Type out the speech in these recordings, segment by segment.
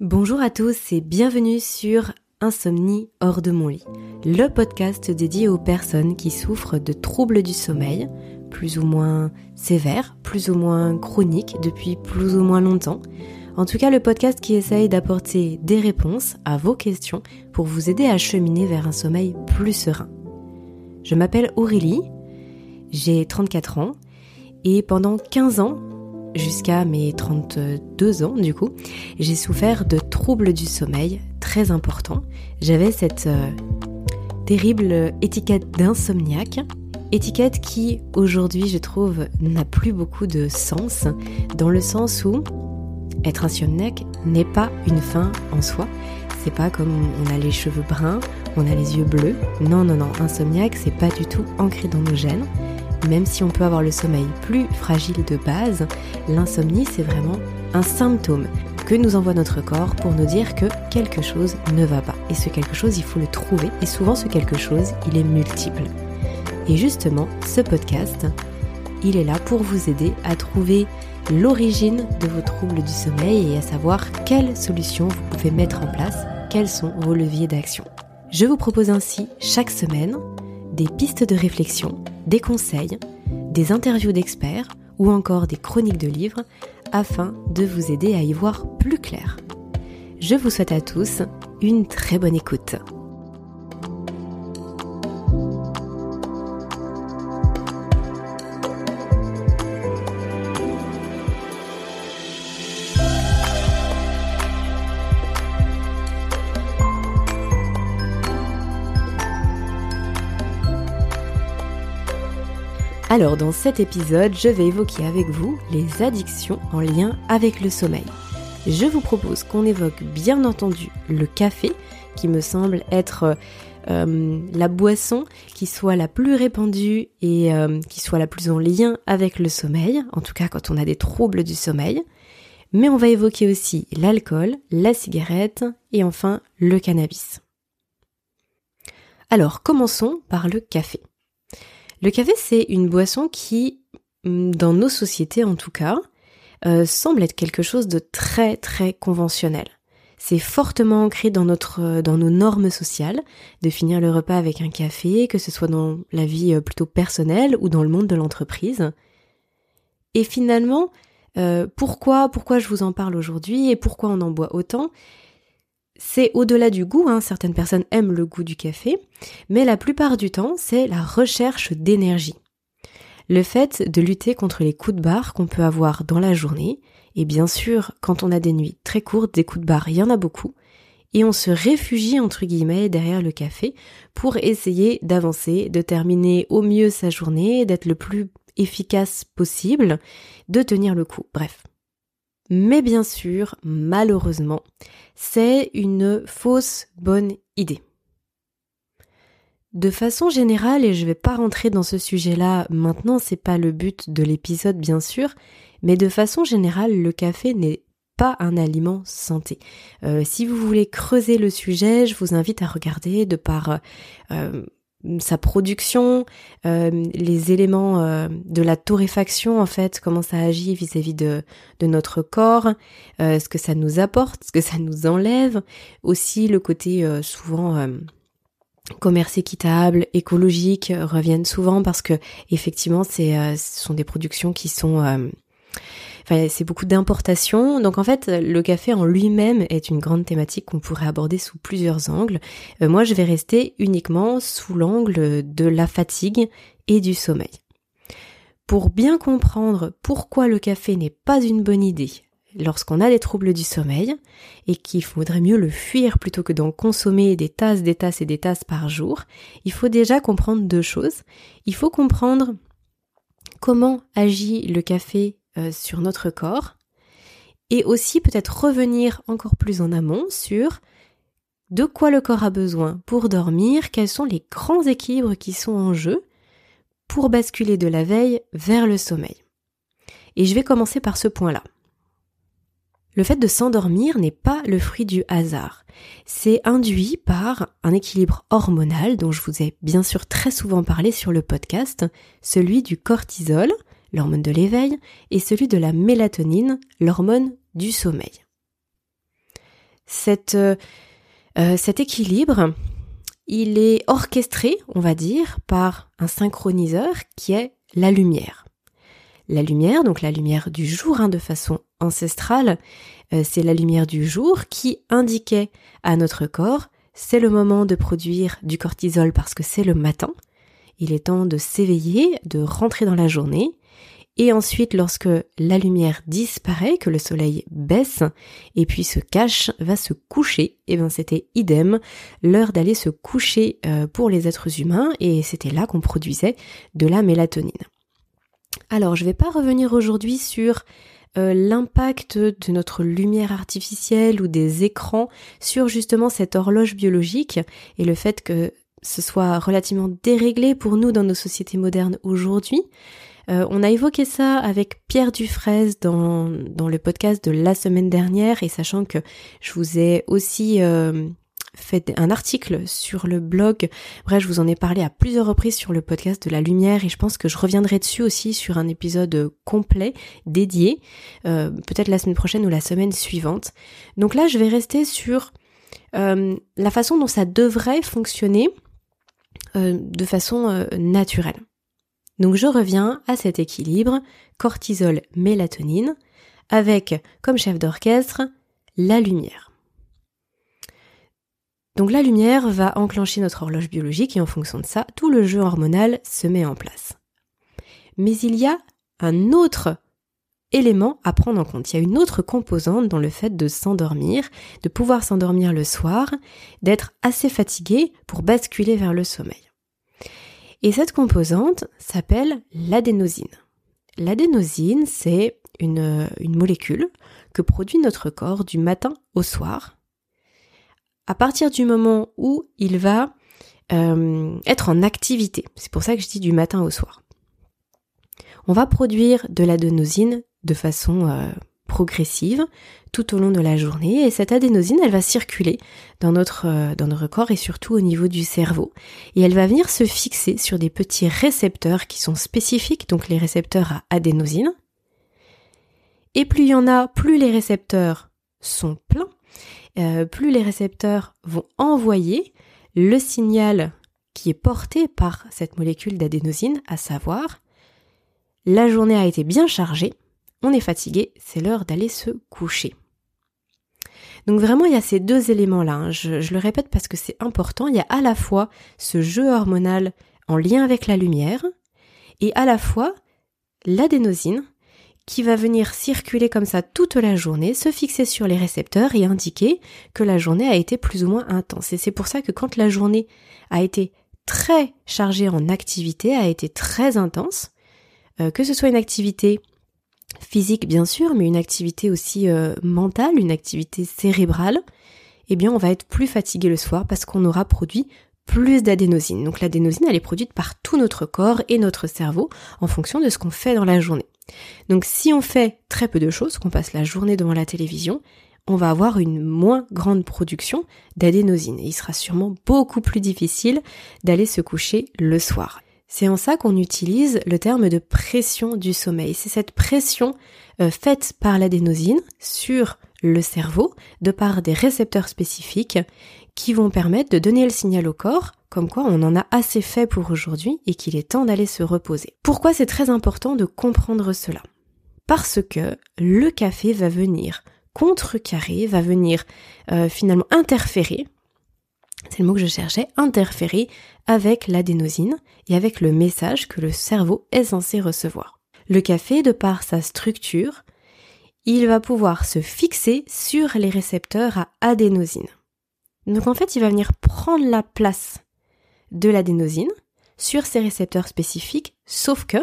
Bonjour à tous et bienvenue sur Insomnie hors de mon lit, le podcast dédié aux personnes qui souffrent de troubles du sommeil, plus ou moins sévères, plus ou moins chroniques depuis plus ou moins longtemps. En tout cas, le podcast qui essaye d'apporter des réponses à vos questions pour vous aider à cheminer vers un sommeil plus serein. Je m'appelle Aurélie, j'ai 34 ans et pendant 15 ans, jusqu'à mes 32 ans du coup, j'ai souffert de troubles du sommeil très importants. J'avais cette euh, terrible étiquette d'insomniaque, étiquette qui aujourd'hui je trouve n'a plus beaucoup de sens, dans le sens où être insomniaque n'est pas une fin en soi. C'est pas comme on a les cheveux bruns, on a les yeux bleus. Non, non, non, insomniaque, c'est pas du tout ancré dans nos gènes. Même si on peut avoir le sommeil plus fragile de base, l'insomnie c'est vraiment un symptôme que nous envoie notre corps pour nous dire que quelque chose ne va pas. Et ce quelque chose, il faut le trouver. Et souvent ce quelque chose, il est multiple. Et justement, ce podcast, il est là pour vous aider à trouver l'origine de vos troubles du sommeil et à savoir quelles solutions vous pouvez mettre en place, quels sont vos leviers d'action. Je vous propose ainsi chaque semaine des pistes de réflexion, des conseils, des interviews d'experts ou encore des chroniques de livres afin de vous aider à y voir plus clair. Je vous souhaite à tous une très bonne écoute. Alors dans cet épisode, je vais évoquer avec vous les addictions en lien avec le sommeil. Je vous propose qu'on évoque bien entendu le café, qui me semble être euh, la boisson qui soit la plus répandue et euh, qui soit la plus en lien avec le sommeil, en tout cas quand on a des troubles du sommeil. Mais on va évoquer aussi l'alcool, la cigarette et enfin le cannabis. Alors commençons par le café. Le café, c'est une boisson qui, mm, dans nos sociétés en tout cas, euh, semble être quelque chose de très très conventionnel. C'est fortement ancré euh, dans nos normes sociales de finir le repas avec un café, que ce soit dans la vie euh, plutôt personnelle ou dans le monde de l'entreprise. Et finalement, pourquoi pourquoi je vous en parle aujourd'hui et pourquoi on en boit autant? C'est au-delà du goût, hein. certaines personnes aiment le goût du café, mais la plupart du temps, c'est la recherche d'énergie. Le fait de lutter contre les coups de barre qu'on peut avoir dans la journée, et bien sûr, quand on a des nuits très courtes, des coups de barre, il y en a beaucoup, et on se réfugie entre guillemets derrière le café pour essayer d'avancer, de terminer au mieux sa journée, d'être le plus efficace possible, de tenir le coup. Bref, mais bien sûr, malheureusement, c'est une fausse bonne idée. De façon générale, et je ne vais pas rentrer dans ce sujet-là maintenant, c'est pas le but de l'épisode bien sûr, mais de façon générale, le café n'est pas un aliment santé. Euh, si vous voulez creuser le sujet, je vous invite à regarder de par euh, sa production, euh, les éléments euh, de la torréfaction en fait, comment ça agit vis-à-vis de, de notre corps, euh, ce que ça nous apporte, ce que ça nous enlève, aussi le côté souvent commerce équitable, écologique reviennent souvent parce que effectivement c'est ce sont des productions qui sont C'est beaucoup d'importation. Donc en fait, le café en lui-même est une grande thématique qu'on pourrait aborder sous plusieurs angles. Euh, moi, je vais rester uniquement sous l'angle de la fatigue et du sommeil. Pour bien comprendre pourquoi le café n'est pas une bonne idée lorsqu'on a des troubles du sommeil et qu'il faudrait mieux le fuir plutôt que d'en consommer des tasses, des tasses et des tasses par jour, il faut déjà comprendre deux choses. Il faut comprendre comment agit le café euh, sur notre corps et aussi peut-être revenir encore plus en amont sur de quoi le corps a besoin pour dormir, quels sont les grands équilibres qui sont en jeu pour basculer de la veille vers le sommeil. Et je vais commencer par ce point-là. Le fait de s'endormir n'est pas le fruit du hasard. C'est induit par un équilibre hormonal dont je vous ai bien sûr très souvent parlé sur le podcast, celui du cortisol, l'hormone de l'éveil, et celui de la mélatonine, l'hormone du sommeil. Cette, euh, cet équilibre, il est orchestré, on va dire, par un synchroniseur qui est la lumière. La lumière, donc la lumière du jour, hein, de façon ancestrale, euh, c'est la lumière du jour qui indiquait à notre corps c'est le moment de produire du cortisol parce que c'est le matin. Il est temps de s'éveiller, de rentrer dans la journée. Et ensuite, lorsque la lumière disparaît, que le soleil baisse et puis se cache, va se coucher, et bien c'était idem, l'heure d'aller se coucher euh, pour les êtres humains, et c'était là qu'on produisait de la mélatonine. Alors, je ne vais pas revenir aujourd'hui sur euh, l'impact de notre lumière artificielle ou des écrans sur justement cette horloge biologique et le fait que ce soit relativement déréglé pour nous dans nos sociétés modernes aujourd'hui. Euh, on a évoqué ça avec Pierre Dufraise dans, le podcast de la semaine dernière et sachant que je vous ai aussi euh, fait un article sur le blog. Bref, je vous en ai parlé à plusieurs reprises sur le podcast de la lumière et je pense que je reviendrai dessus aussi sur un épisode complet dédié, euh, peut-être la semaine prochaine ou la semaine suivante. Donc là, je vais rester sur la façon dont ça devrait fonctionner de façon naturelle. Donc je reviens à cet équilibre cortisol-mélatonine avec comme chef d'orchestre la lumière. Donc la lumière va enclencher notre horloge biologique et en fonction de ça, tout le jeu hormonal se met en place. Mais il y a un autre élément à prendre en compte. Il y a une autre composante dans le fait de s'endormir, de pouvoir s'endormir le soir, d'être assez fatigué pour basculer vers le sommeil. Et cette composante s'appelle l'adénosine. L'adénosine, c'est une, molécule que produit notre corps du matin au soir à partir du moment où il va euh, être en activité. C'est pour ça que je dis du matin au soir. On va produire de l'adénosine de façon euh, progressive tout au long de la journée et cette adénosine elle va circuler dans notre euh, dans notre corps et surtout au niveau du cerveau. Et elle va venir se fixer sur des petits récepteurs qui sont spécifiques donc les récepteurs à adénosine. Et plus il y en a plus les récepteurs sont pleins euh, plus les récepteurs vont envoyer le signal qui est porté par cette molécule d'adénosine, à savoir la journée a été bien chargée, on est fatigué, c'est l'heure d'aller se coucher. Donc vraiment, il y a ces deux éléments-là. Hein. Je, le répète parce que c'est important. Il y a à la fois ce jeu hormonal en lien avec la lumière et à la fois l'adénosine qui va venir circuler comme ça toute la journée, se fixer sur les récepteurs et indiquer que la journée a été plus ou moins intense. Et c'est pour ça que quand la journée a été très chargée en activité, a été très intense, euh, que ce soit une activité physique bien sûr, mais une activité aussi euh, mentale, une activité cérébrale, eh bien on va être plus fatigué le soir parce qu'on aura produit plus d'adénosine. Donc l'adénosine, elle est produite par tout notre corps et notre cerveau en fonction de ce qu'on fait dans la journée. Donc si on fait très peu de choses, qu'on passe la journée devant la télévision, on va avoir une moins grande production d'adénosine il sera sûrement beaucoup plus difficile d'aller se coucher le soir. C'est en ça qu'on utilise le terme de pression du sommeil. C'est cette pression euh, faite par l'adénosine sur le cerveau de par des récepteurs spécifiques qui vont permettre de donner le signal au corps comme quoi on en a assez fait pour aujourd'hui et qu'il est temps d'aller se reposer. Pourquoi c'est très important de comprendre cela? Parce que le café va venir contrecarrer, va venir euh, finalement interférer, c'est le mot que je cherchais, interférer avec l'adénosine et avec le message que le cerveau est censé recevoir. Le café, de par sa structure, il va pouvoir se fixer sur les récepteurs à adénosine. Donc en fait, il va venir prendre la place de l'adénosine sur ces récepteurs spécifiques, sauf que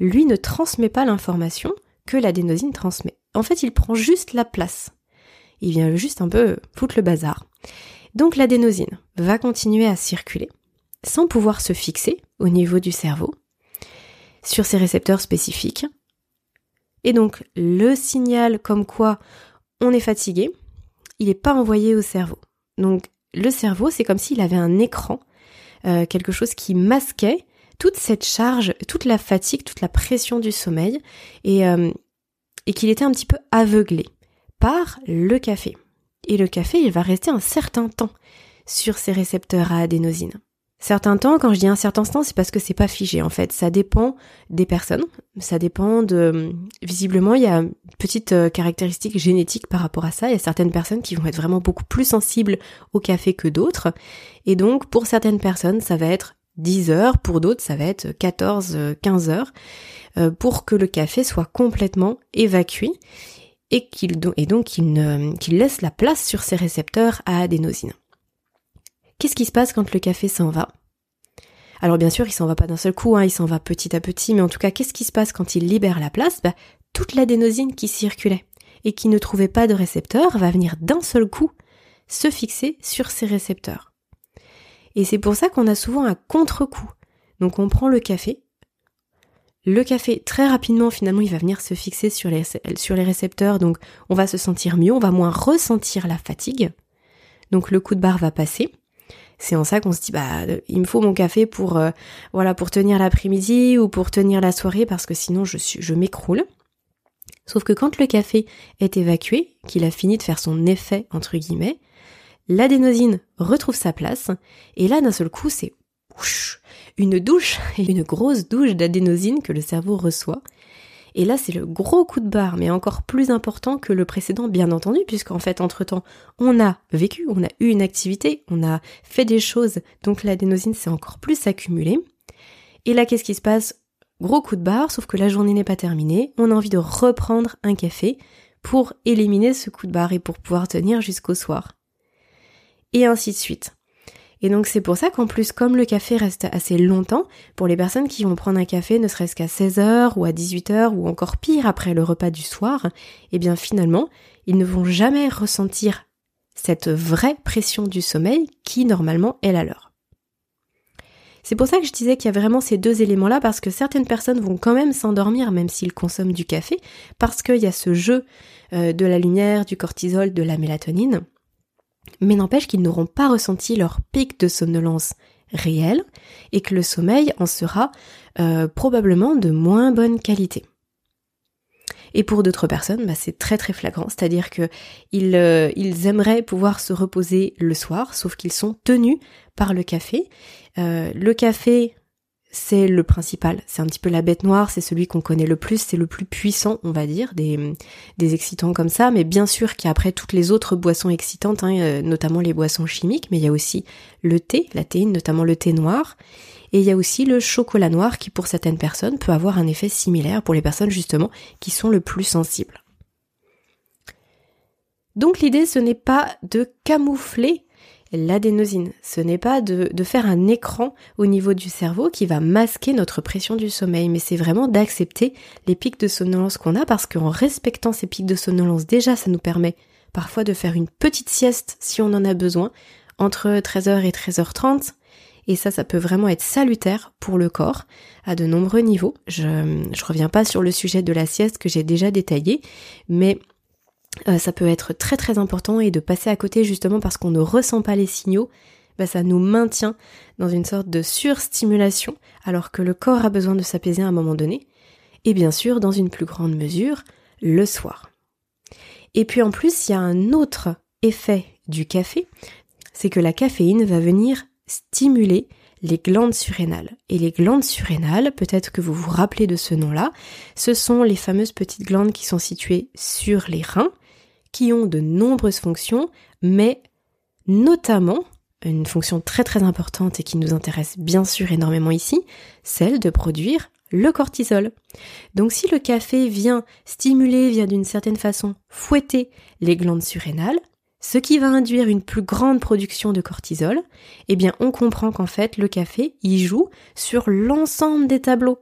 lui ne transmet pas l'information que l'adénosine transmet. En fait, il prend juste la place. Il vient juste un peu foutre le bazar. Donc l'adénosine va continuer à circuler sans pouvoir se fixer au niveau du cerveau sur ces récepteurs spécifiques. Et donc le signal comme quoi on est fatigué, il n'est pas envoyé au cerveau. Donc le cerveau, c'est comme s'il avait un écran, euh, quelque chose qui masquait toute cette charge, toute la fatigue, toute la pression du sommeil, et, euh, et qu'il était un petit peu aveuglé par le café. Et le café, il va rester un certain temps sur ces récepteurs à adénosine. Certains temps, quand je dis un certain temps, c'est parce que c'est pas figé en fait. Ça dépend des personnes. Ça dépend de. Visiblement, il y a une petite euh, caractéristique génétique par rapport à ça. Il y a certaines personnes qui vont être vraiment beaucoup plus sensibles au café que d'autres. Et donc, pour certaines personnes, ça va être 10 heures. Pour d'autres, ça va être 14, 15 heures euh, pour que le café soit complètement évacué et donc qu'il laisse la place sur ses récepteurs à adénosine. Qu'est-ce qui se passe quand le café s'en va? Alors bien sûr, il s'en va pas d'un seul coup, hein, il s'en va petit à petit, mais en tout cas, qu'est-ce qui se passe quand il libère la place? Bah, Toute l'adénosine qui circulait et qui ne trouvait pas de récepteur va venir d'un seul coup se fixer sur ces récepteurs. Et c'est pour ça qu'on a souvent un contre-coup. Donc on prend le café. Le café, très rapidement, finalement, il va venir se fixer sur les, sur les récepteurs, donc on va se sentir mieux, on va moins ressentir la fatigue. Donc le coup de barre va passer c'est en ça qu'on se dit bah il me faut mon café pour euh, voilà pour tenir l'après-midi ou pour tenir la soirée parce que sinon je je m'écroule. Sauf que quand le café est évacué, qu'il a fini de faire son effet entre guillemets, l'adénosine retrouve sa place et là d'un seul coup c'est une douche, une grosse douche d'adénosine que le cerveau reçoit et là, c'est le gros coup de barre, mais encore plus important que le précédent, bien entendu, puisqu'en fait, entre-temps, on a vécu, on a eu une activité, on a fait des choses, donc l'adénosine s'est encore plus accumulée. Et là, qu'est-ce qui se passe? Gros coup de barre, sauf que la journée n'est pas terminée, on a envie de reprendre un café pour éliminer ce coup de barre et pour pouvoir tenir jusqu'au soir. Et ainsi de suite. Et donc c'est pour ça qu'en plus, comme le café reste assez longtemps, pour les personnes qui vont prendre un café ne serait-ce qu'à 16h ou à 18h ou encore pire après le repas du soir, eh bien finalement, ils ne vont jamais ressentir cette vraie pression du sommeil qui normalement est la leur. C'est pour ça que je disais qu'il y a vraiment ces deux éléments-là, parce que certaines personnes vont quand même s'endormir même s'ils consomment du café, parce qu'il y a ce jeu euh, de la lumière, du cortisol, de la mélatonine mais n'empêche qu'ils n'auront pas ressenti leur pic de somnolence réel et que le sommeil en sera euh, probablement de moins bonne qualité. Et pour d'autres personnes, bah, c'est très très flagrant, c'est-à-dire que euh, ils, aimeraient pouvoir se reposer le soir, sauf qu'ils sont tenus par le café. Euh, le café c'est le principal, c'est un petit peu la bête noire, c'est celui qu'on connaît le plus, c'est le plus puissant, on va dire, des, excitants comme ça, mais bien sûr qu'il y a après toutes les autres boissons excitantes, hein, euh, notamment les boissons chimiques, mais il y a aussi le thé, la théine, notamment le thé noir, et il y a aussi le chocolat noir qui pour certaines personnes peut avoir un effet similaire pour les personnes justement qui sont le plus sensibles. Donc l'idée ce n'est pas de camoufler l'adénosine. Ce n'est pas de, de, faire un écran au niveau du cerveau qui va masquer notre pression du sommeil, mais c'est vraiment d'accepter les pics de somnolence qu'on a parce qu'en respectant ces pics de somnolence, déjà, ça nous permet parfois de faire une petite sieste si on en a besoin entre 13h et 13h30. Et ça, ça peut vraiment être salutaire pour le corps à de nombreux niveaux. Je ne reviens pas sur le sujet de la sieste que j'ai déjà détaillé, mais euh, ça peut être très très important et de passer à côté justement parce qu'on ne ressent pas les signaux, bah, ça nous maintient dans une sorte de surstimulation alors que le corps a besoin de s'apaiser à un moment donné. Et bien sûr, dans une plus grande mesure, le soir. Et puis en plus, il y a un autre effet du café, c'est que la caféine va venir stimuler les glandes surrénales. Et les glandes surrénales, peut-être que vous vous rappelez de ce nom-là, ce sont les fameuses petites glandes qui sont situées sur les reins qui ont de nombreuses fonctions, mais notamment une fonction très très importante et qui nous intéresse bien sûr énormément ici, celle de produire le cortisol. Donc si le café vient stimuler, vient d'une certaine façon fouetter les glandes surrénales, ce qui va induire une plus grande production de cortisol, eh bien on comprend qu'en fait le café, il joue sur l'ensemble des tableaux.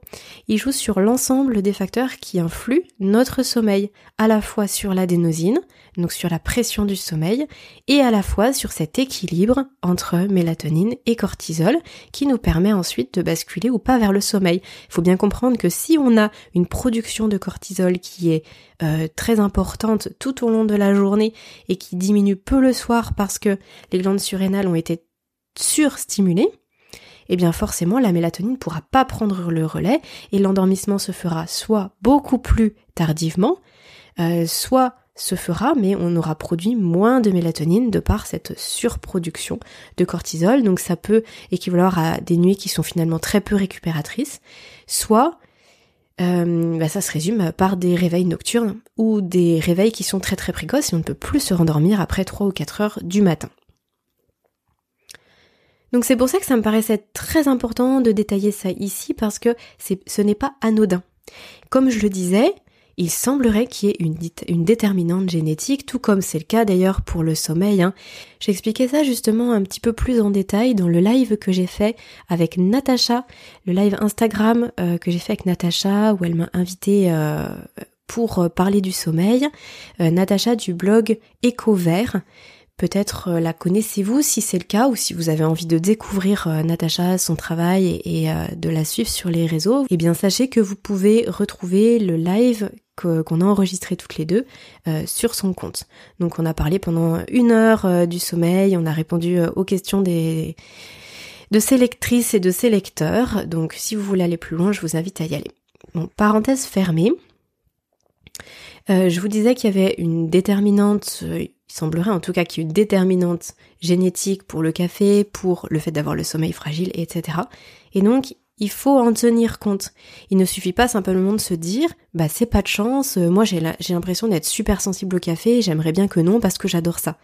Il joue sur l'ensemble des facteurs qui influent notre sommeil, à la fois sur l'adénosine, donc sur la pression du sommeil, et à la fois sur cet équilibre entre mélatonine et cortisol qui nous permet ensuite de basculer ou pas vers le sommeil. Il faut bien comprendre que si on a une production de cortisol qui est euh, très importante tout au long de la journée et qui diminue peu le soir parce que les glandes surrénales ont été surstimulées, eh bien forcément la mélatonine ne pourra pas prendre le relais et l'endormissement se fera soit beaucoup plus tardivement, euh, soit se fera, mais on aura produit moins de mélatonine de par cette surproduction de cortisol. Donc ça peut équivaloir à des nuits qui sont finalement très peu récupératrices, soit euh, bah, ça se résume par des réveils nocturnes ou des réveils qui sont très très précoces et on ne peut plus se rendormir après 3 ou 4 heures du matin. Donc c'est pour ça que ça me paraissait très important de détailler ça ici parce que ce n'est pas anodin. Comme je le disais, il semblerait qu'il y ait une, déterminante génétique, tout comme c'est le cas d'ailleurs pour le sommeil. Hein. J'expliquais ça justement un petit peu plus en détail dans le live que j'ai fait avec Natacha, le live Instagram euh, que j'ai fait avec Natacha, où elle m'a invité euh, pour euh, parler du sommeil. Natacha du blog Éco Vert. Peut-être la connaissez-vous si c'est le cas ou si vous avez envie de découvrir Natacha, son travail et, de la suivre sur les réseaux. Eh bien sachez que vous pouvez retrouver le live qu'on a enregistré toutes les deux euh, sur son compte. Donc on a parlé pendant une heure euh, du sommeil, on a répondu euh, aux questions de ses lectrices et de ses lecteurs. Donc si vous voulez aller plus loin, je vous invite à y aller. Bon, parenthèse fermée. je vous disais qu'il y avait une déterminante, il semblerait en tout cas qu'il y ait une déterminante génétique pour le café, pour le fait d'avoir le sommeil fragile, etc. Et donc il faut en tenir compte. Il ne suffit pas simplement de se dire, bah c'est pas de chance, euh, moi j'ai l'impression d'être super sensible au café, j'aimerais bien que non parce que j'adore ça.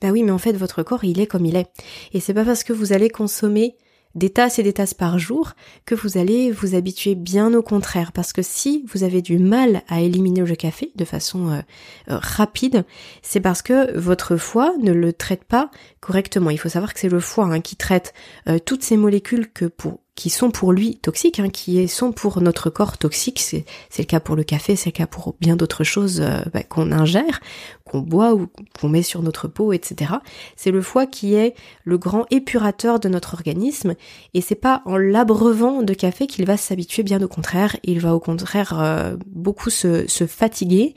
Bah oui, mais en fait votre corps il est comme il est. Et c'est pas parce que vous allez consommer des tasses et des tasses par jour que vous allez vous habituer bien au contraire parce que si vous avez du mal à éliminer le café de façon euh, euh, rapide c'est parce que votre foie ne le traite pas correctement il faut savoir que c'est le foie hein, qui traite toutes ces molécules que pour qui sont pour lui toxiques, hein, qui sont pour notre corps toxiques. C'est, le cas pour le café, c'est le cas pour bien d'autres choses euh, bah, qu'on ingère, qu'on boit ou qu'on met sur notre peau, etc. C'est le foie qui est le grand épurateur de notre organisme, et c'est pas en l'abreuvant de café qu'il va s'habituer, bien au contraire, il va au contraire euh, beaucoup se, fatiguer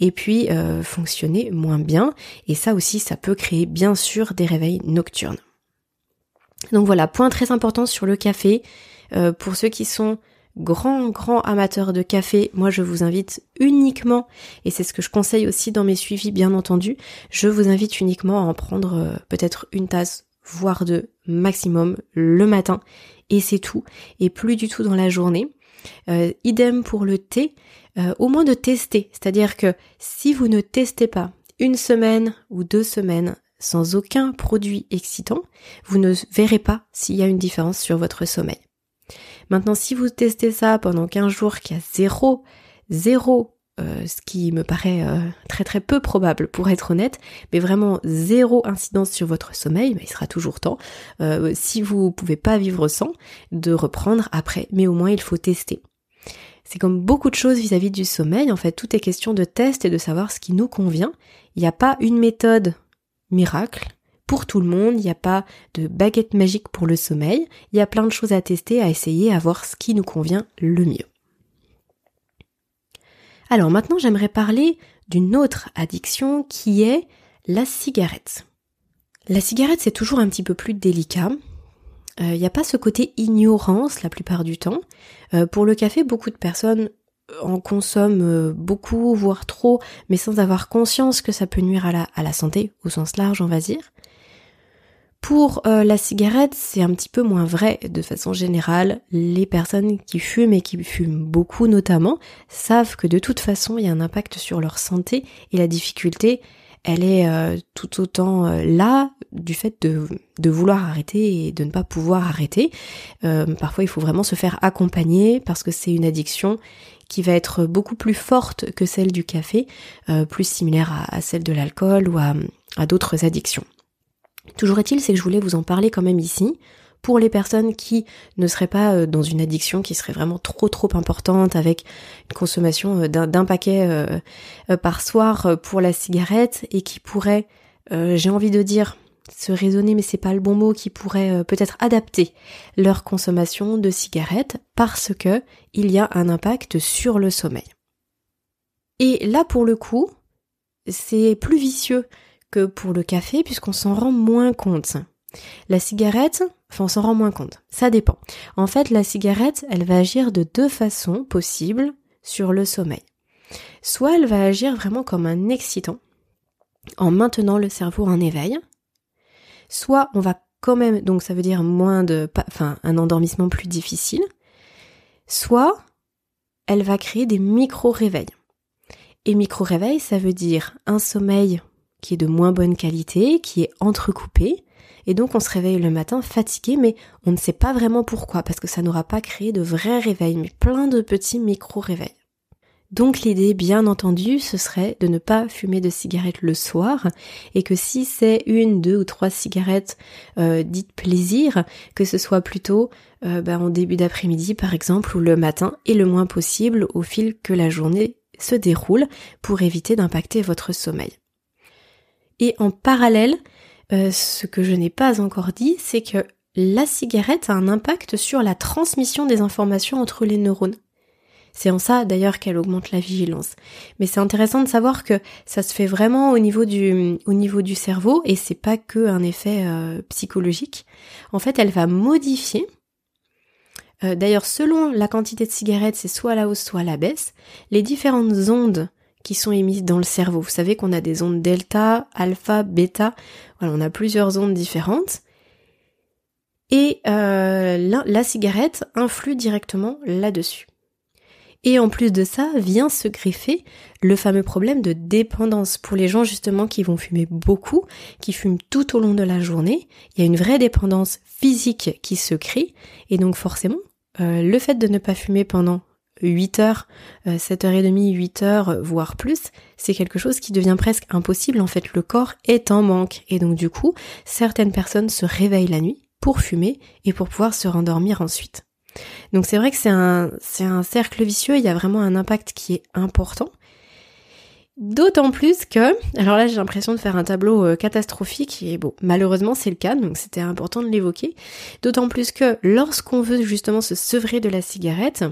et puis euh, fonctionner moins bien. Et ça aussi, ça peut créer bien sûr des réveils nocturnes. Donc voilà, point très important sur le café. Euh, pour ceux qui sont grands, grands amateurs de café, moi je vous invite uniquement, et c'est ce que je conseille aussi dans mes suivis bien entendu, je vous invite uniquement à en prendre euh, peut-être une tasse, voire deux maximum le matin, et c'est tout, et plus du tout dans la journée. Euh, idem pour le thé, au moins de tester, c'est-à-dire que si vous ne testez pas une semaine ou deux semaines sans aucun produit excitant, vous ne verrez pas s'il y a une différence sur votre sommeil. Maintenant, si vous testez ça pendant 15 jours, qu'il y a zéro, zéro, euh, ce qui me paraît euh, très très peu probable pour être honnête, mais vraiment zéro incidence sur votre sommeil, mais il sera toujours temps, euh, si vous pouvez pas vivre sans, de reprendre après, mais au moins il faut tester. C'est comme beaucoup de choses vis-à-vis -vis du sommeil, en fait, tout est question de test et de savoir ce qui nous convient. Il n'y a pas une méthode miracle. Pour tout le monde, il n'y a pas de baguette magique pour le sommeil, il y a plein de choses à tester, à essayer, à voir ce qui nous convient le mieux. Alors maintenant j'aimerais parler d'une autre addiction qui est la cigarette. La cigarette c'est toujours un petit peu plus délicat. Il euh, n'y a pas ce côté ignorance la plupart du temps. Euh, pour le café, beaucoup de personnes en consomme euh, beaucoup, voire trop, mais sans avoir conscience que ça peut nuire à la, à la santé, au sens large, on va dire. Pour euh, la cigarette, c'est un petit peu moins vrai. De façon générale, les personnes qui fument et qui fument beaucoup notamment savent que de toute façon, il y a un impact sur leur santé et la difficulté, elle est euh, tout autant là du fait de, de, vouloir arrêter et de ne pas pouvoir arrêter. parfois, il faut vraiment se faire accompagner parce que c'est une addiction qui va être beaucoup plus forte que celle du café, euh, plus similaire à, celle de l'alcool ou à, d'autres addictions. Toujours est-il, c'est que je voulais vous en parler quand même ici, pour les personnes qui ne seraient pas euh, dans une addiction qui serait vraiment trop trop importante avec une consommation euh, d'un paquet par soir pour la cigarette et qui pourraient, j'ai envie de dire, se raisonner, mais c'est pas le bon mot, qui pourrait euh, peut-être adapter leur consommation de cigarettes parce que il y a un impact sur le sommeil. Et là, pour le coup, c'est plus vicieux que pour le café puisqu'on s'en rend moins compte. La cigarette, enfin on s'en rend moins compte. Ça dépend. En fait, la cigarette, elle va agir de deux façons possibles sur le sommeil. soit elle va agir vraiment comme un excitant en maintenant le cerveau en éveil, soit on va quand même, donc ça veut dire moins de, enfin un endormissement plus difficile, soit elle va créer des micro-réveils. Et micro-réveil, ça veut dire un sommeil qui est de moins bonne qualité, qui est entrecoupé, et donc on se réveille le matin fatigué, mais on ne sait pas vraiment pourquoi, parce que ça n'aura pas créé de vrais réveils, mais plein de petits micro-réveils. Donc l'idée, bien entendu, ce serait de ne pas fumer de cigarettes le soir et que si c'est une, deux ou trois cigarettes euh, dites plaisir, que ce soit plutôt euh, ben, en début d'après-midi par exemple ou le matin et le moins possible au fil que la journée se déroule pour éviter d'impacter votre sommeil. Et en parallèle, euh, ce que je n'ai pas encore dit, c'est que la cigarette a un impact sur la transmission des informations entre les neurones. C'est en ça d'ailleurs qu'elle augmente la vigilance. Mais c'est intéressant de savoir que ça se fait vraiment au niveau du, au niveau du cerveau et c'est pas que un effet euh, psychologique. En fait, elle va modifier. Euh, d'ailleurs, selon la quantité de cigarettes, c'est soit à la hausse, soit à la baisse. Les différentes ondes qui sont émises dans le cerveau. Vous savez qu'on a des ondes delta, alpha, bêta. Voilà, on a plusieurs ondes différentes. Et euh, la, la cigarette influe directement là-dessus. Et en plus de ça, vient se greffer le fameux problème de dépendance pour les gens justement qui vont fumer beaucoup, qui fument tout au long de la journée. Il y a une vraie dépendance physique qui se crée et donc forcément, euh, le fait de ne pas fumer pendant 8 heures, 7h30, 8 heures, voire plus, c'est quelque chose qui devient presque impossible. En fait, le corps est en manque. Et donc, du coup, certaines personnes se réveillent la nuit pour fumer et pour pouvoir se rendormir ensuite. Donc c'est vrai que c'est un, cercle vicieux, il y a vraiment un impact qui est important. D'autant plus que, alors là j'ai l'impression de faire un tableau euh, catastrophique et bon, malheureusement c'est le cas, donc c'était important de l'évoquer. D'autant plus que lorsqu'on veut justement se sevrer de la cigarette,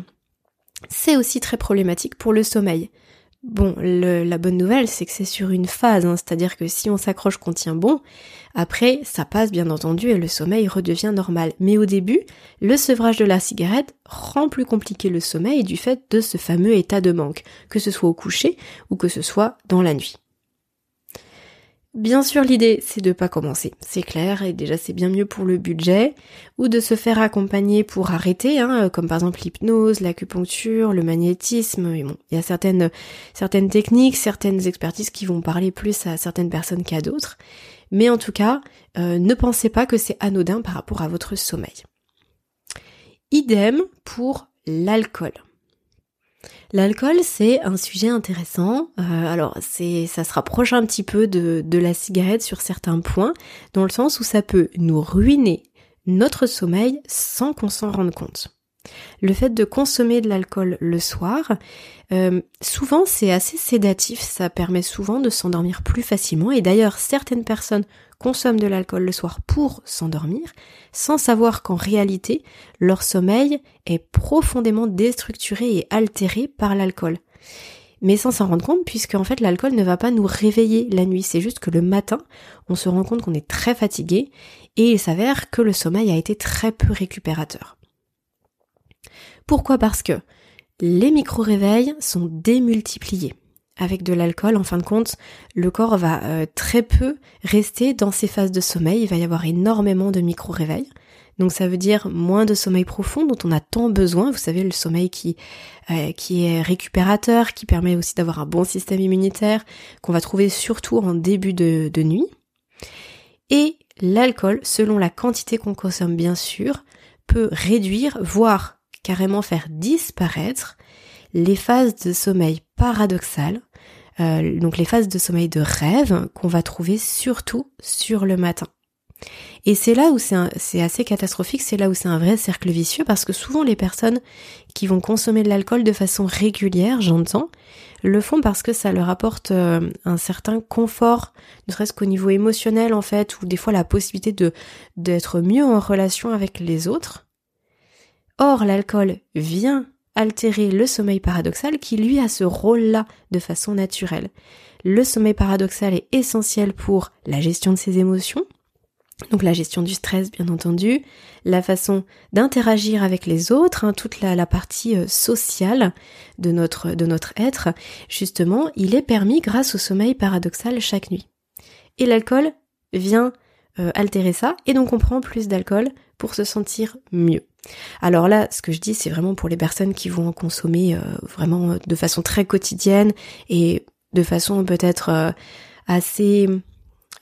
c'est aussi très problématique pour le sommeil. Bon, la bonne nouvelle, c'est que c'est sur une phase, hein, c'est-à-dire que si on s'accroche qu'on tient bon, après, ça passe bien entendu et le sommeil redevient normal. Mais au début, le sevrage de la cigarette rend plus compliqué le sommeil du fait de ce fameux état de manque, que ce soit au coucher ou que ce soit dans la nuit. Bien sûr, l'idée, c'est de pas commencer, c'est clair, et déjà c'est bien mieux pour le budget, ou de se faire accompagner pour arrêter, hein, comme par exemple l'hypnose, l'acupuncture, le magnétisme, et bon, il y a certaines, certaines techniques, certaines expertises qui vont parler plus à certaines personnes qu'à d'autres, mais en tout cas, euh, ne pensez pas que c'est anodin par rapport à votre sommeil. Idem pour l'alcool. L'alcool, c'est un sujet intéressant. Euh, alors, c'est, ça se rapproche un petit peu de, de la cigarette sur certains points, dans le sens où ça peut nous ruiner notre sommeil sans qu'on s'en rende compte. Le fait de consommer de l'alcool le soir, euh, souvent c'est assez sédatif, ça permet souvent de s'endormir plus facilement et d'ailleurs certaines personnes consomment de l'alcool le soir pour s'endormir sans savoir qu'en réalité leur sommeil est profondément déstructuré et altéré par l'alcool. Mais sans s'en rendre compte puisque en fait l'alcool ne va pas nous réveiller la nuit, c'est juste que le matin on se rend compte qu'on est très fatigué et il s'avère que le sommeil a été très peu récupérateur. Pourquoi? Parce que les micro-réveils sont démultipliés. Avec de l'alcool, en fin de compte, le corps va euh, très peu rester dans ses phases de sommeil. Il va y avoir énormément de micro-réveils. Donc ça veut dire moins de sommeil profond dont on a tant besoin. Vous savez, le sommeil qui, euh, qui est récupérateur, qui permet aussi d'avoir un bon système immunitaire, qu'on va trouver surtout en début de, de nuit. Et l'alcool, selon la quantité qu'on consomme bien sûr, peut réduire, voire carrément faire disparaître les phases de sommeil paradoxal, euh, donc les phases de sommeil de rêve qu'on va trouver surtout sur le matin. Et c'est là où c'est assez catastrophique, c'est là où c'est un vrai cercle vicieux parce que souvent les personnes qui vont consommer de l'alcool de façon régulière, j'entends, le font parce que ça leur apporte euh, un certain confort, ne serait-ce qu'au niveau émotionnel en fait, ou des fois la possibilité de d'être mieux en relation avec les autres. Or, l'alcool vient altérer le sommeil paradoxal qui lui a ce rôle-là de façon naturelle. Le sommeil paradoxal est essentiel pour la gestion de ses émotions, Donc la gestion du stress, bien entendu, la façon d'interagir avec les autres, hein, toute la, partie euh, sociale de notre, être, justement, il est permis grâce au sommeil paradoxal chaque nuit. Et l'alcool vient euh, altérer ça, et donc on prend plus d'alcool se sentir mieux. Alors là, ce que je dis, c'est vraiment pour les personnes qui vont en consommer euh, vraiment de façon très quotidienne et de façon peut-être assez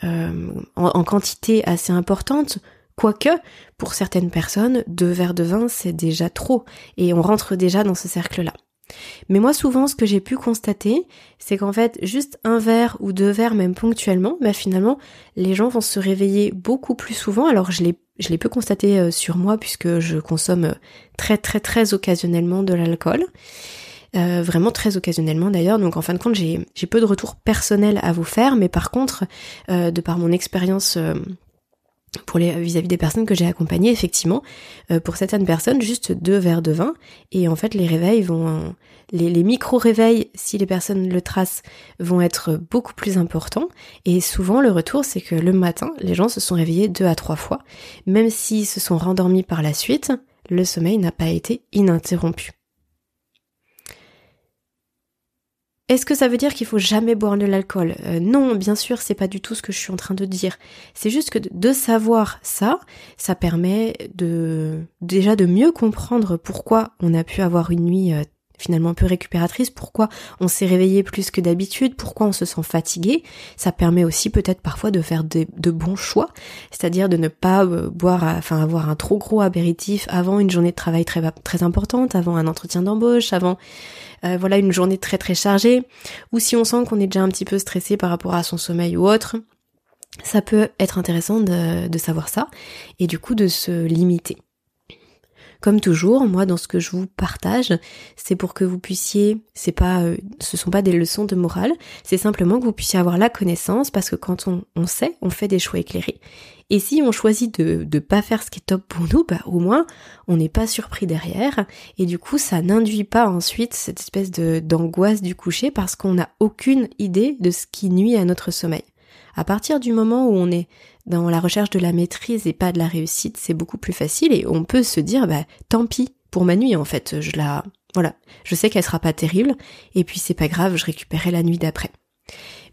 euh, en, quantité assez importante, quoique pour certaines personnes, deux verres de vin c'est déjà trop et on rentre déjà dans ce cercle-là. Mais moi souvent ce que j'ai pu constater, c'est qu'en fait juste un verre ou deux verres même ponctuellement, bah finalement les gens vont se réveiller beaucoup plus souvent. Alors je l'ai je l'ai peu constaté euh, sur moi puisque je consomme euh, très très très occasionnellement de l'alcool. Euh, vraiment très occasionnellement d'ailleurs. Donc en fin de compte, j'ai peu de retours personnels à vous faire, mais par contre, de par mon expérience pour les vis-à-vis des personnes que j'ai accompagnées, effectivement, pour certaines personnes, juste deux verres de vin, et en fait les réveils vont, les, les micro-réveils, si les personnes le tracent, vont être beaucoup plus importants, et souvent le retour c'est que le matin, les gens se sont réveillés deux à trois fois, même s'ils se sont rendormis par la suite, le sommeil n'a pas été ininterrompu. Est-ce que ça veut dire qu'il faut jamais boire de l'alcool? Euh, Non, bien sûr, c'est pas du tout ce que je suis en train de dire. C'est juste que de savoir ça, ça permet de déjà de mieux comprendre pourquoi on a pu avoir une nuit finalement peu récupératrice, pourquoi on s'est réveillé plus que d'habitude, pourquoi on se sent fatigué? Ça permet aussi peut-être parfois de faire de bons choix, c'est-à-dire de ne pas euh, boire, enfin avoir un trop gros apéritif avant une journée de travail très importante, avant un entretien d'embauche, avant euh, voilà une journée très très chargée, ou si on sent qu'on est déjà un petit peu stressé par rapport à son sommeil ou autre. Ça peut être intéressant de savoir ça et du coup de se limiter. Comme toujours, moi dans ce que je vous partage, c'est pour que vous puissiez, c'est pas, euh, ce sont pas des leçons de morale, c'est simplement que vous puissiez avoir la connaissance parce que quand on, on sait, on fait des choix éclairés. Et si on choisit de ne pas faire ce qui est top pour nous, bah au moins on n'est pas surpris derrière et du coup ça n'induit pas ensuite cette espèce de d'angoisse du coucher parce qu'on n'a aucune idée de ce qui nuit à notre sommeil. À partir du moment où on est dans la recherche de la maîtrise et pas de la réussite, c'est beaucoup plus facile et on peut se dire bah tant pis pour ma nuit en fait, je la voilà, je sais qu'elle sera pas terrible et puis c'est pas grave, je récupérerai la nuit d'après.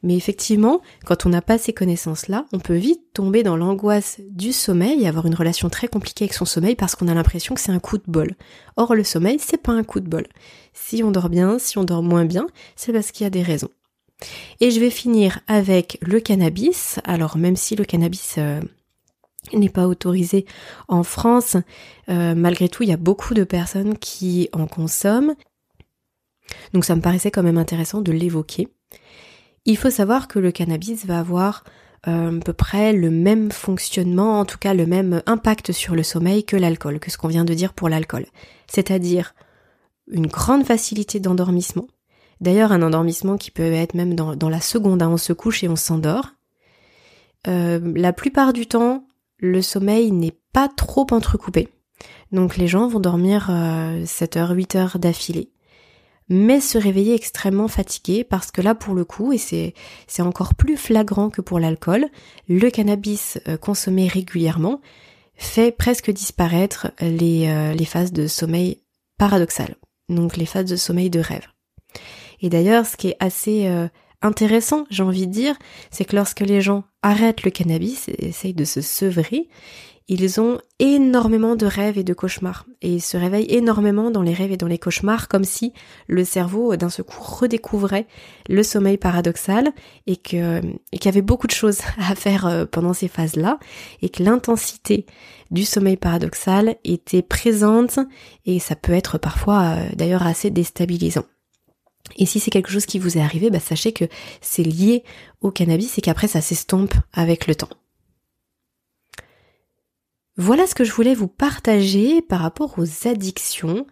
Mais effectivement, quand on n'a pas ces connaissances-là, on peut vite tomber dans l'angoisse du sommeil et avoir une relation très compliquée avec son sommeil parce qu'on a l'impression que c'est un coup de bol. Or, le sommeil, c'est pas un coup de bol. Si on dort bien, si on dort moins bien, c'est parce qu'il y a des raisons. Et je vais finir avec le cannabis. Alors même si le cannabis euh, n'est pas autorisé en France, euh, malgré tout il y a beaucoup de personnes qui en consomment. Donc ça me paraissait quand même intéressant de l'évoquer. Il faut savoir que le cannabis va avoir euh, à peu près le même fonctionnement, en tout cas le même impact sur le sommeil que l'alcool, que ce qu'on vient de dire pour l'alcool. C'est-à-dire une grande facilité d'endormissement, D'ailleurs, un endormissement qui peut être même dans, la seconde, hein, on se couche et on s'endort. Euh, la plupart du temps, le sommeil n'est pas trop entrecoupé. Donc les gens vont dormir 7 euh, heures, 8 heures d'affilée. Mais se réveiller extrêmement fatigué parce que là pour le coup, et c'est, c'est encore plus flagrant que pour l'alcool, le cannabis euh, consommé régulièrement fait presque disparaître les, les phases de sommeil paradoxal, donc les phases de sommeil de rêve. Et d'ailleurs, ce qui est assez euh, intéressant, j'ai envie de dire, c'est que lorsque les gens arrêtent le cannabis et essayent de se sevrer, ils ont énormément de rêves et de cauchemars. Et ils se réveillent énormément dans les rêves et dans les cauchemars, comme si le cerveau d'un seul coup redécouvrait le sommeil paradoxal et que, et qu'il y avait beaucoup de choses à faire euh, pendant ces phases-là et que l'intensité du sommeil paradoxal était présente et ça peut être parfois euh, d'ailleurs assez déstabilisant. Et si c'est quelque chose qui vous est arrivé, bah sachez que c'est lié au cannabis et qu'après ça s'estompe avec le temps. Voilà ce que je voulais vous partager par rapport aux addictions.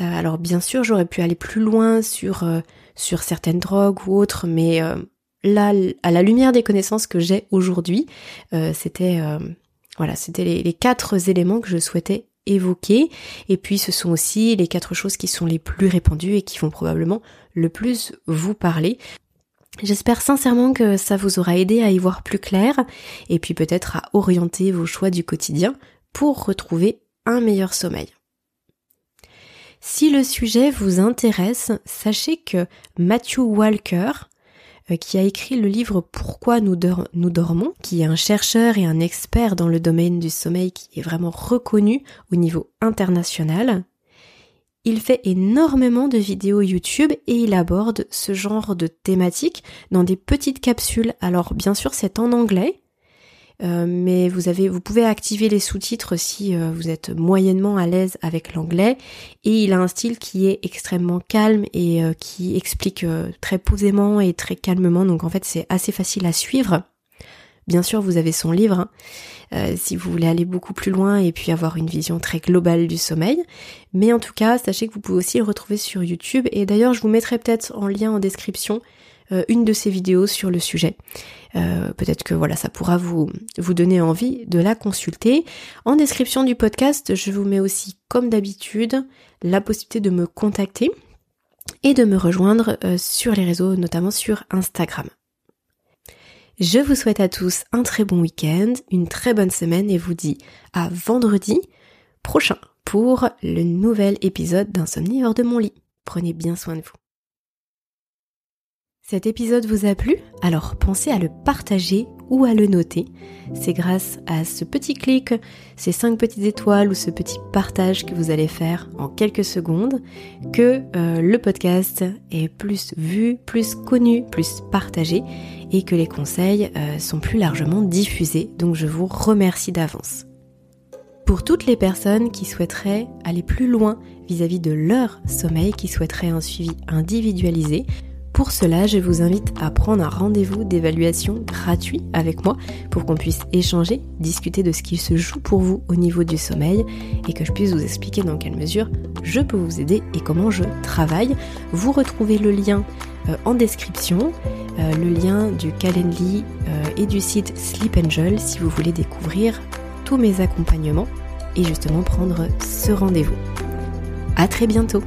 Euh, alors bien sûr, j'aurais pu aller plus loin sur euh, certaines drogues ou autres, mais euh, là, à la lumière des connaissances que j'ai aujourd'hui, c'était voilà, les, les, quatre éléments que je souhaitais évoquer. Et puis ce sont aussi les quatre choses qui sont les plus répandues et qui vont probablement le plus vous parler. J'espère sincèrement que ça vous aura aidé à y voir plus clair et puis peut-être à orienter vos choix du quotidien pour retrouver un meilleur sommeil. Si le sujet vous intéresse, sachez que Matthew Walker, qui a écrit le livre Pourquoi nous, nous, dormons, qui est un chercheur et un expert dans le domaine du sommeil qui est vraiment reconnu au niveau international, il fait énormément de vidéos YouTube et il aborde ce genre de thématiques dans des petites capsules. Alors bien sûr c'est en anglais, euh, mais vous avez, vous pouvez activer les sous-titres si euh, vous êtes moyennement à l'aise avec l'anglais. Et il a un style qui est extrêmement calme et euh, qui explique très posément et très calmement. Donc en fait c'est assez facile à suivre. Bien sûr, vous avez son livre hein, si vous voulez aller beaucoup plus loin et puis avoir une vision très globale du sommeil. Mais en tout cas, sachez que vous pouvez aussi le retrouver sur YouTube. Et d'ailleurs, je vous mettrai peut-être en lien en description une de ses vidéos sur le sujet. Euh, peut-être que voilà, ça pourra vous, vous donner envie de la consulter. En description du podcast, je vous mets aussi, comme d'habitude, la possibilité de me contacter et de me rejoindre euh, sur les réseaux, notamment sur Instagram. Je vous souhaite à tous un très bon week-end, une très bonne semaine et vous dis à vendredi prochain pour le nouvel épisode d'Insomnie hors de mon lit. Prenez bien soin de vous. Cet épisode vous a plu? Alors pensez à le partager ou à le noter. C'est grâce à ce petit clic, ces 5 petites étoiles ou ce petit partage que vous allez faire en quelques secondes que euh, le podcast est plus vu, plus connu, plus partagé et que les conseils euh, sont plus largement diffusés. Donc je vous remercie d'avance. Pour toutes les personnes qui souhaiteraient aller plus loin vis-à-vis -vis de leur sommeil, qui souhaiteraient un suivi individualisé, pour cela, je vous invite à prendre un rendez-vous d'évaluation gratuit avec moi pour qu'on puisse échanger, discuter de ce qui se joue pour vous au niveau du sommeil et que je puisse vous expliquer dans quelle mesure je peux vous aider et comment je travaille. Vous retrouvez le lien euh, en description, euh, le lien du Calendly euh, et du site Sleep Angel si vous voulez découvrir tous mes accompagnements et justement prendre ce rendez-vous. À très bientôt